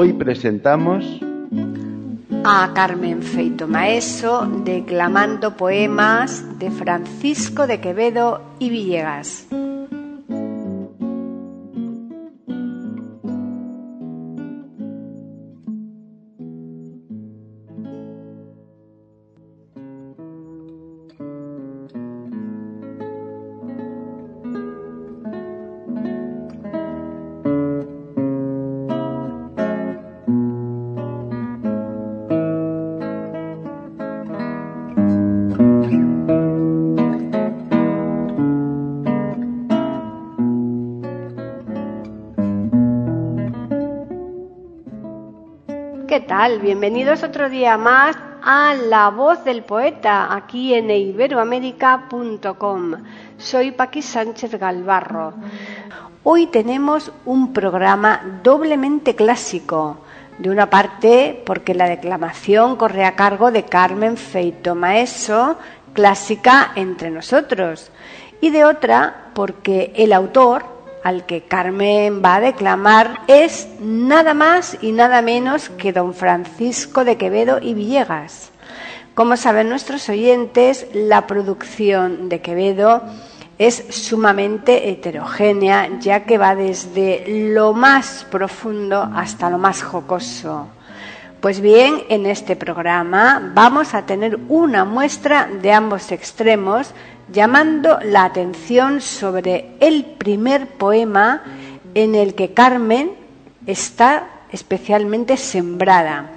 Hoy presentamos a Carmen Feito Maeso declamando poemas de Francisco de Quevedo y Villegas. Tal? Bienvenidos otro día más a La Voz del Poeta aquí en iberoamérica.com. Soy Paqui Sánchez Galvarro. Hoy tenemos un programa doblemente clásico. De una parte, porque la declamación corre a cargo de Carmen Feito Maeso, clásica entre nosotros. Y de otra, porque el autor, al que Carmen va a declamar es nada más y nada menos que don Francisco de Quevedo y Villegas. Como saben nuestros oyentes, la producción de Quevedo es sumamente heterogénea, ya que va desde lo más profundo hasta lo más jocoso. Pues bien, en este programa vamos a tener una muestra de ambos extremos, llamando la atención sobre el primer poema en el que Carmen está especialmente sembrada.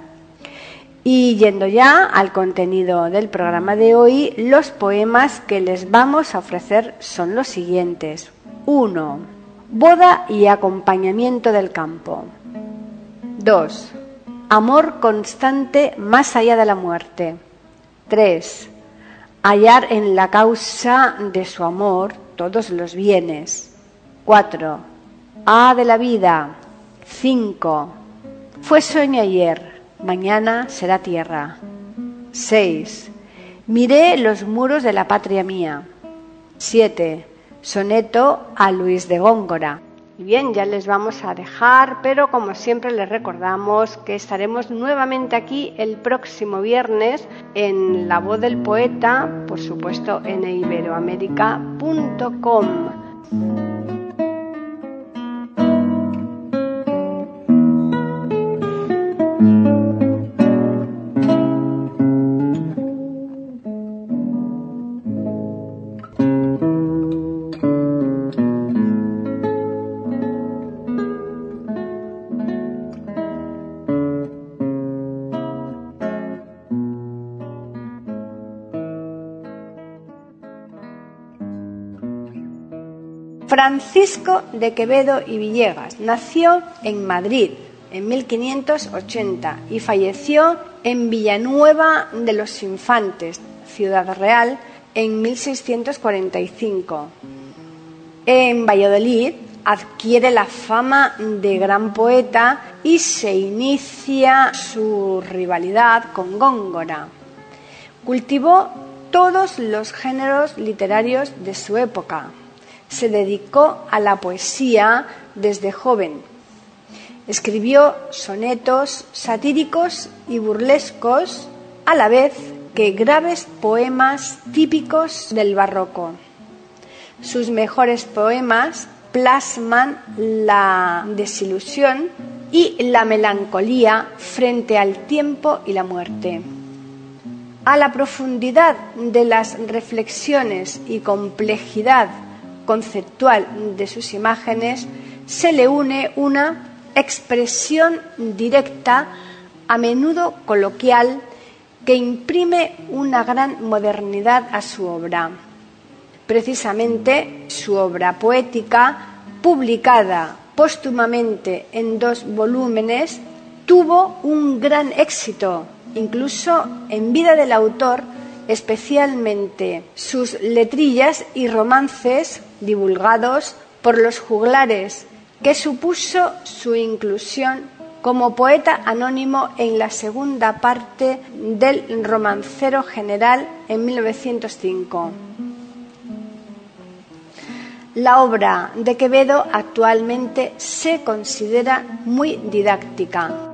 Y yendo ya al contenido del programa de hoy, los poemas que les vamos a ofrecer son los siguientes. 1. Boda y acompañamiento del campo. 2. Amor constante más allá de la muerte. 3 hallar en la causa de su amor todos los bienes. 4. A de la vida. 5. Fue sueño ayer, mañana será tierra. 6. Miré los muros de la patria mía. 7. Soneto a Luis de Góngora. Y bien, ya les vamos a dejar, pero como siempre les recordamos que estaremos nuevamente aquí el próximo viernes en La Voz del Poeta, por supuesto en iberoamérica.com. Francisco de Quevedo y Villegas nació en Madrid en 1580 y falleció en Villanueva de los Infantes, Ciudad Real, en 1645. En Valladolid adquiere la fama de gran poeta y se inicia su rivalidad con Góngora. Cultivó todos los géneros literarios de su época, se dedicó a la poesía desde joven. Escribió sonetos satíricos y burlescos, a la vez que graves poemas típicos del barroco. Sus mejores poemas plasman la desilusión y la melancolía frente al tiempo y la muerte. A la profundidad de las reflexiones y complejidad conceptual de sus imágenes se le une una expresión directa, a menudo coloquial, que imprime una gran modernidad a su obra. Precisamente su obra poética, publicada póstumamente en dos volúmenes, tuvo un gran éxito, incluso en vida del autor, especialmente sus letrillas y romances divulgados por los juglares, que supuso su inclusión como poeta anónimo en la segunda parte del Romancero General en 1905. La obra de Quevedo actualmente se considera muy didáctica.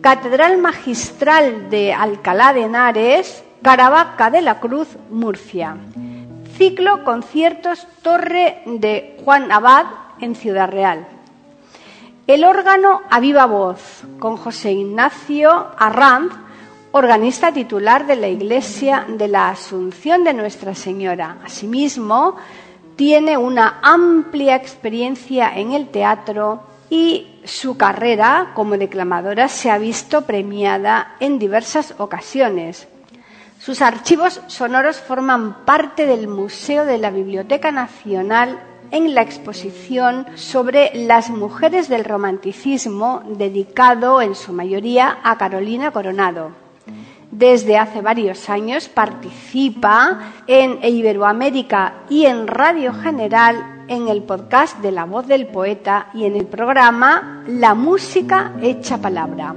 Catedral Magistral de Alcalá de Henares, Caravaca de la Cruz, Murcia. Ciclo Conciertos Torre de Juan Abad en Ciudad Real. El órgano a viva voz con José Ignacio Arranz, organista titular de la Iglesia de la Asunción de Nuestra Señora. Asimismo, tiene una amplia experiencia en el teatro y su carrera como declamadora se ha visto premiada en diversas ocasiones. Sus archivos sonoros forman parte del Museo de la Biblioteca Nacional en la exposición sobre las mujeres del romanticismo dedicado en su mayoría a Carolina Coronado. Desde hace varios años participa en Iberoamérica y en Radio General en el podcast de La Voz del Poeta y en el programa La Música Hecha Palabra.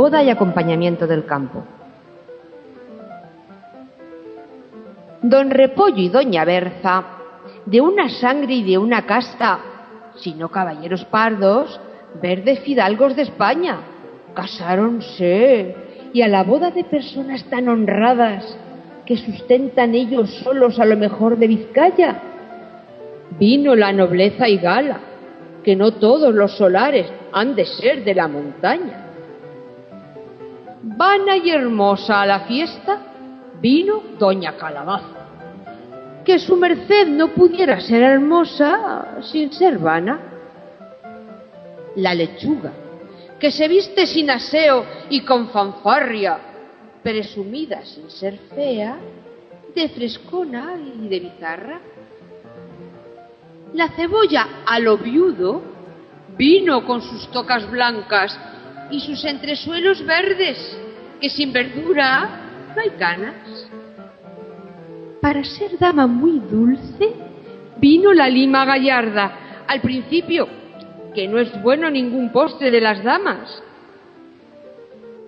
boda y acompañamiento del campo. Don Repollo y Doña Berza, de una sangre y de una casta, sino caballeros pardos, verdes fidalgos de España, casáronse y a la boda de personas tan honradas que sustentan ellos solos a lo mejor de Vizcaya, vino la nobleza y gala, que no todos los solares han de ser de la montaña. Vana y hermosa a la fiesta vino doña Calabaza. Que su merced no pudiera ser hermosa sin ser vana. La lechuga, que se viste sin aseo y con fanfarria, presumida sin ser fea, de frescona y de bizarra. La cebolla a lo viudo vino con sus tocas blancas y sus entresuelos verdes, que sin verdura no hay canas. Para ser dama muy dulce, vino la lima gallarda. Al principio, que no es bueno ningún postre de las damas.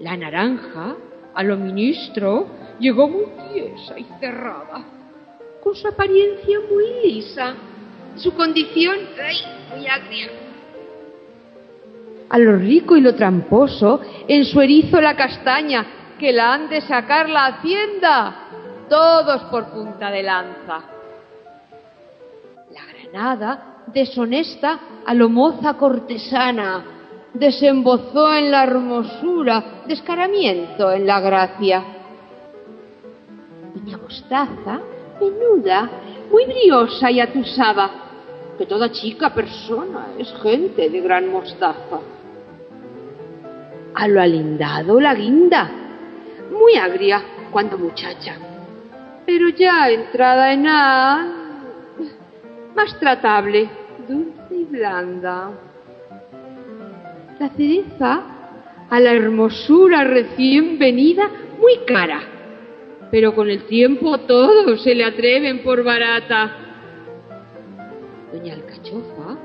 La naranja, a lo ministro, llegó muy tiesa y cerrada, con su apariencia muy lisa, su condición ay, muy agria a lo rico y lo tramposo, en su erizo la castaña, que la han de sacar la hacienda, todos por punta de lanza. La granada, deshonesta, a lo moza cortesana, desembozó en la hermosura, descaramiento en la gracia. Doña Mostaza, menuda, muy briosa y atusada, que toda chica persona es gente de gran mostaza a lo alindado la guinda, muy agria cuando muchacha, pero ya entrada en A, más tratable, dulce y blanda. La cereza, a la hermosura recién venida, muy cara, pero con el tiempo todos se le atreven por barata. Doña Alcachofa,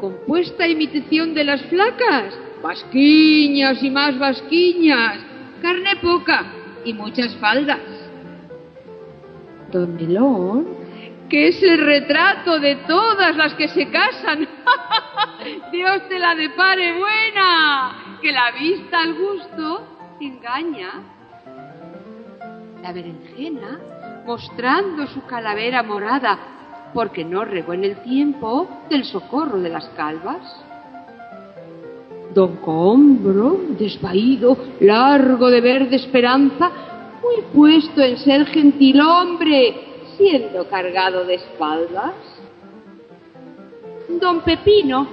compuesta imitación de las flacas, Vasquiñas y más vasquiñas, carne poca y muchas faldas. Don Melón, que es el retrato de todas las que se casan. Dios te la depare buena, que la vista al gusto engaña. La berenjena, mostrando su calavera morada, porque no regó en el tiempo del socorro de las calvas. Don Combro, desvaído, largo de verde esperanza, muy puesto en ser gentil hombre, siendo cargado de espaldas. Don Pepino,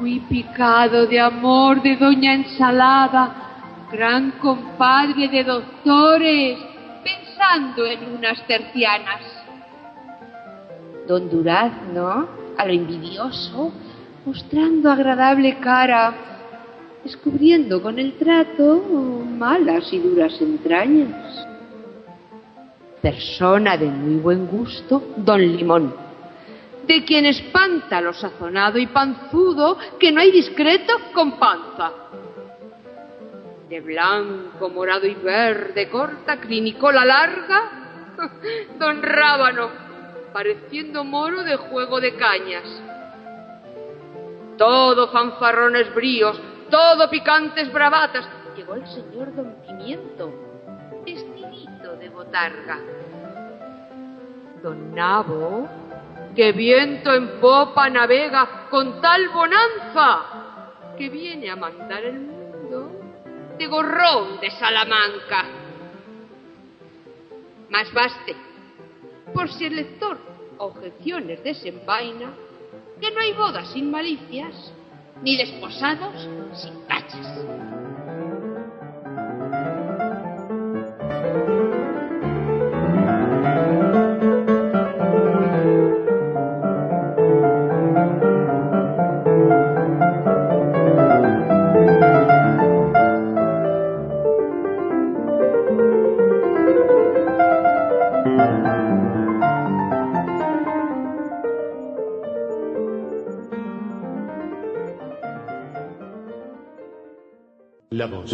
muy picado de amor de Doña Ensalada, gran compadre de doctores, pensando en unas tercianas. Don Durazno, a lo envidioso, mostrando agradable cara, descubriendo con el trato malas y duras entrañas. Persona de muy buen gusto, don Limón, de quien espanta lo sazonado y panzudo, que no hay discreto con panza. De blanco, morado y verde, corta, clinicola larga, don Rábano, pareciendo moro de juego de cañas. Todo fanfarrones bríos, todo picantes bravatas. Llegó el señor Don Pimiento, vestidito de botarga. Don Nabo, que viento en popa navega con tal bonanza, que viene a mandar el mundo de gorrón de Salamanca. Más baste, por si el lector objeciones desenvaina, que no hay bodas sin malicias, ni desposados sin tachas.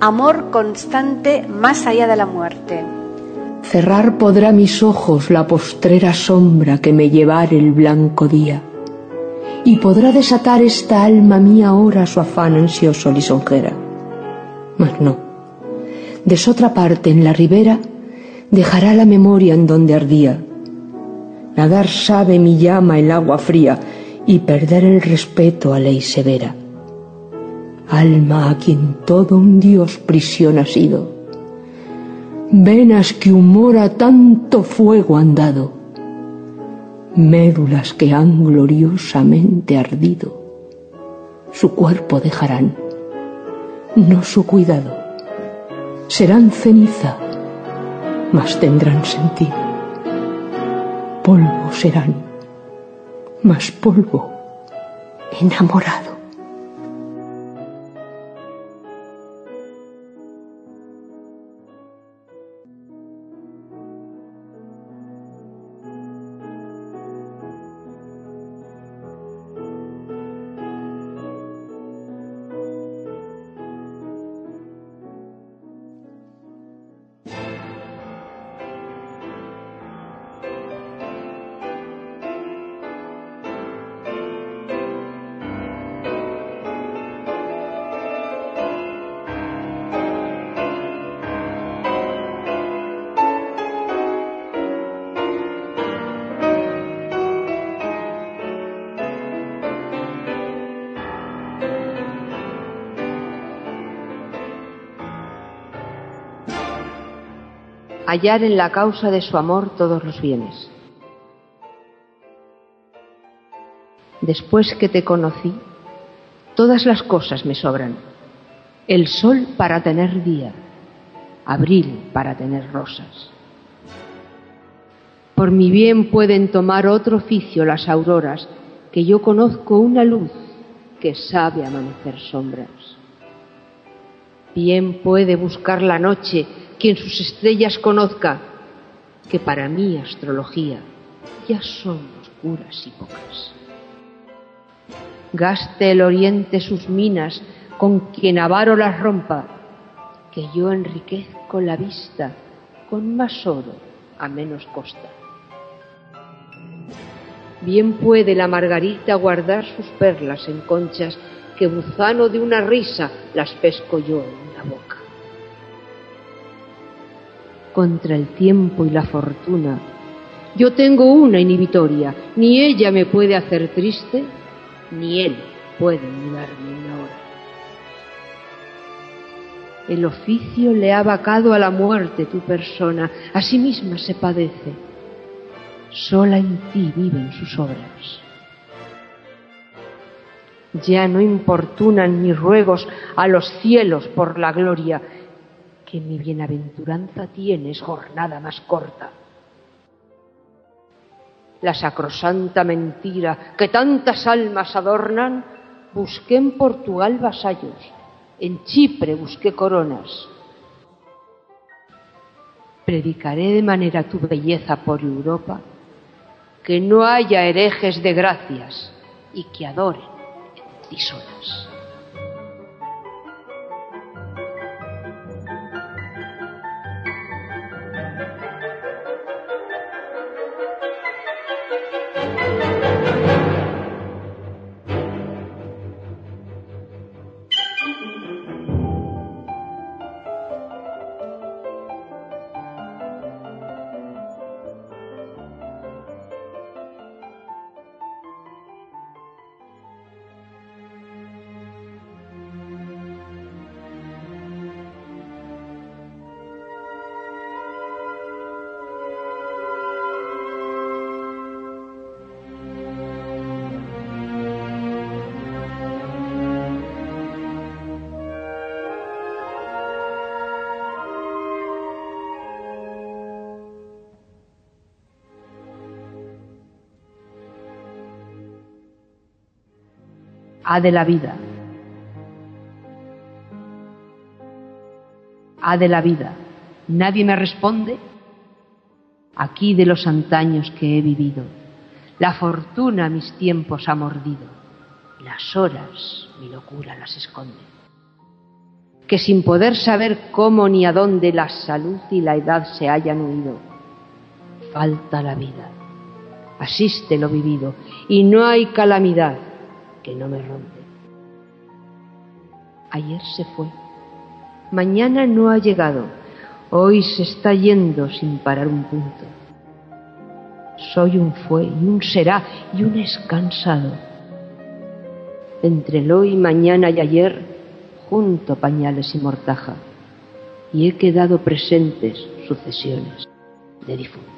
Amor constante más allá de la muerte. Cerrar podrá mis ojos la postrera sombra que me llevare el blanco día, y podrá desatar esta alma mía ahora su afán ansioso lisonjera. Mas no, de otra parte en la ribera dejará la memoria en donde ardía. Nadar sabe mi llama el agua fría y perder el respeto a ley severa. Alma a quien todo un dios prisión ha sido. Venas que humor a tanto fuego han dado, médulas que han gloriosamente ardido, su cuerpo dejarán, no su cuidado, serán ceniza, mas tendrán sentido, polvo serán, mas polvo enamorado. Hallar en la causa de su amor todos los bienes. Después que te conocí, todas las cosas me sobran. El sol para tener día, abril para tener rosas. Por mi bien pueden tomar otro oficio las auroras, que yo conozco una luz que sabe amanecer sombras. Bien puede buscar la noche quien sus estrellas conozca, que para mí astrología ya son oscuras y pocas. Gaste el oriente sus minas con quien avaro las rompa, que yo enriquezco la vista con más oro a menos costa. Bien puede la margarita guardar sus perlas en conchas, que buzano de una risa las pesco yo en la boca contra el tiempo y la fortuna. Yo tengo una inhibitoria, ni ella me puede hacer triste, ni él puede mudarme una hora. El oficio le ha vacado a la muerte tu persona, a sí misma se padece. Sola en ti viven sus obras. Ya no importunan mis ruegos a los cielos por la gloria, que mi bienaventuranza tienes jornada más corta. La sacrosanta mentira que tantas almas adornan, busqué en Portugal vasallos, en Chipre busqué coronas. Predicaré de manera tu belleza por Europa, que no haya herejes de gracias y que adoren en ti A de la vida. A de la vida. Nadie me responde. Aquí de los antaños que he vivido, la fortuna mis tiempos ha mordido, las horas mi locura las esconde. Que sin poder saber cómo ni a dónde la salud y la edad se hayan huido, falta la vida, asiste lo vivido, y no hay calamidad no me rompe. Ayer se fue, mañana no ha llegado, hoy se está yendo sin parar un punto. Soy un fue y un será y un es cansado. Entre el hoy, mañana y ayer, junto pañales y mortaja, y he quedado presentes sucesiones de difuntos.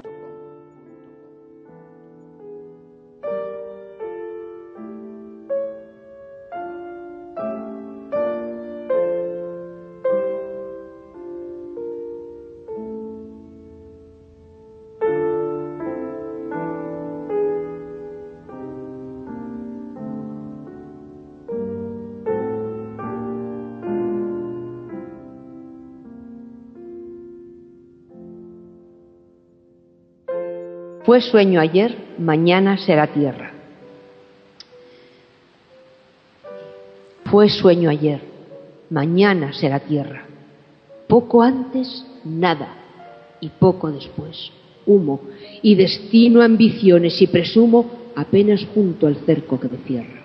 Fue sueño ayer, mañana será tierra. Fue sueño ayer, mañana será tierra. Poco antes, nada, y poco después, humo, y destino ambiciones, y presumo apenas junto al cerco que me cierra.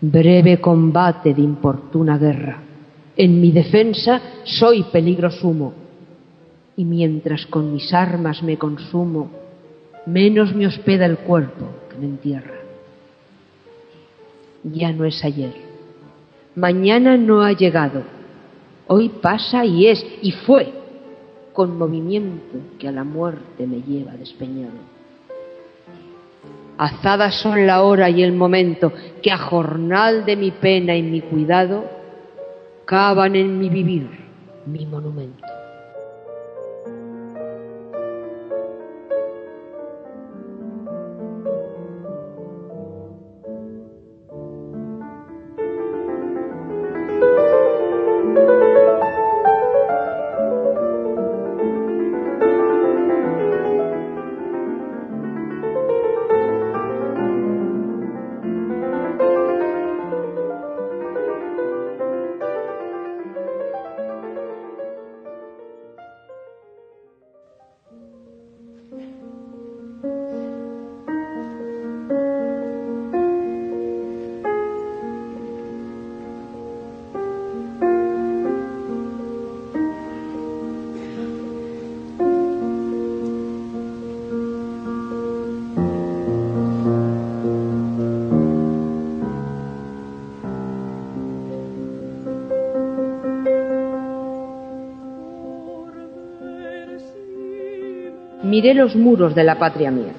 Breve combate de importuna guerra. En mi defensa soy peligro sumo y mientras con mis armas me consumo, menos me hospeda el cuerpo que me entierra. Ya no es ayer, mañana no ha llegado, hoy pasa y es y fue, con movimiento que a la muerte me lleva despeñado. Azadas son la hora y el momento que a jornal de mi pena y mi cuidado cavan en mi vivir mi monumento. Miré los muros de la patria mía.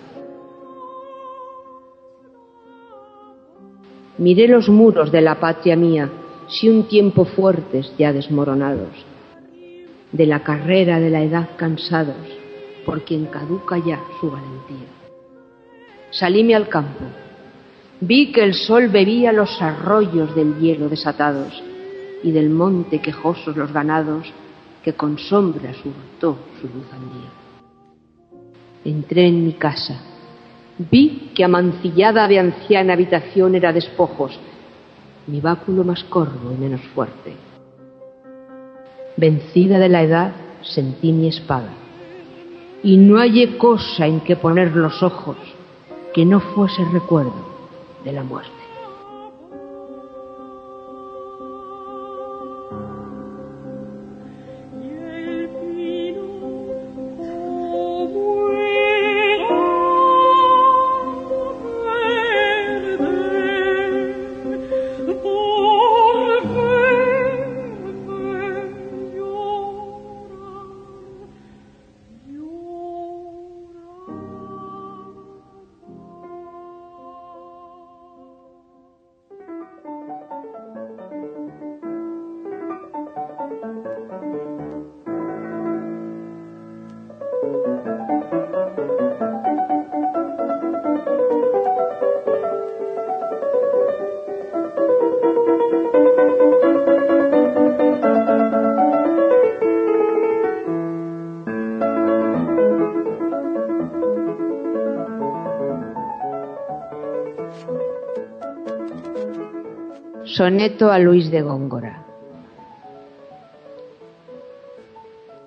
Miré los muros de la patria mía, si un tiempo fuertes ya desmoronados, de la carrera de la edad cansados, por quien caduca ya su valentía. Salíme al campo, vi que el sol bebía los arroyos del hielo desatados y del monte quejosos los ganados que con sombra surtó su luz al día. Entré en mi casa. Vi que amancillada de anciana habitación era despojos, mi báculo más corvo y menos fuerte. Vencida de la edad, sentí mi espada, y no hallé cosa en que poner los ojos que no fuese recuerdo de la muerte. Soneto a Luis de Góngora.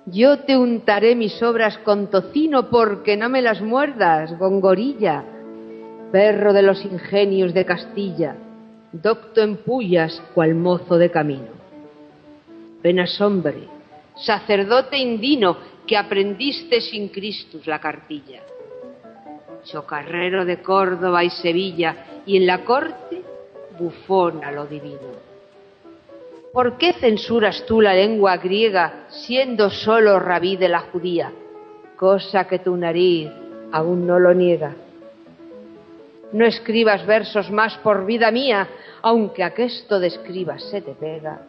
Yo te untaré mis obras con tocino porque no me las muerdas, gongorilla, perro de los ingenios de Castilla, docto en pullas cual mozo de camino. Penas hombre, sacerdote indino, que aprendiste sin Cristus la cartilla. Chocarrero de Córdoba y Sevilla, y en la corte bufón a lo divino. ¿Por qué censuras tú la lengua griega siendo solo rabí de la judía? Cosa que tu nariz aún no lo niega. No escribas versos más por vida mía, aunque aquesto de escribas se te pega,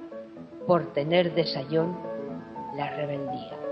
por tener de sayón la rebeldía.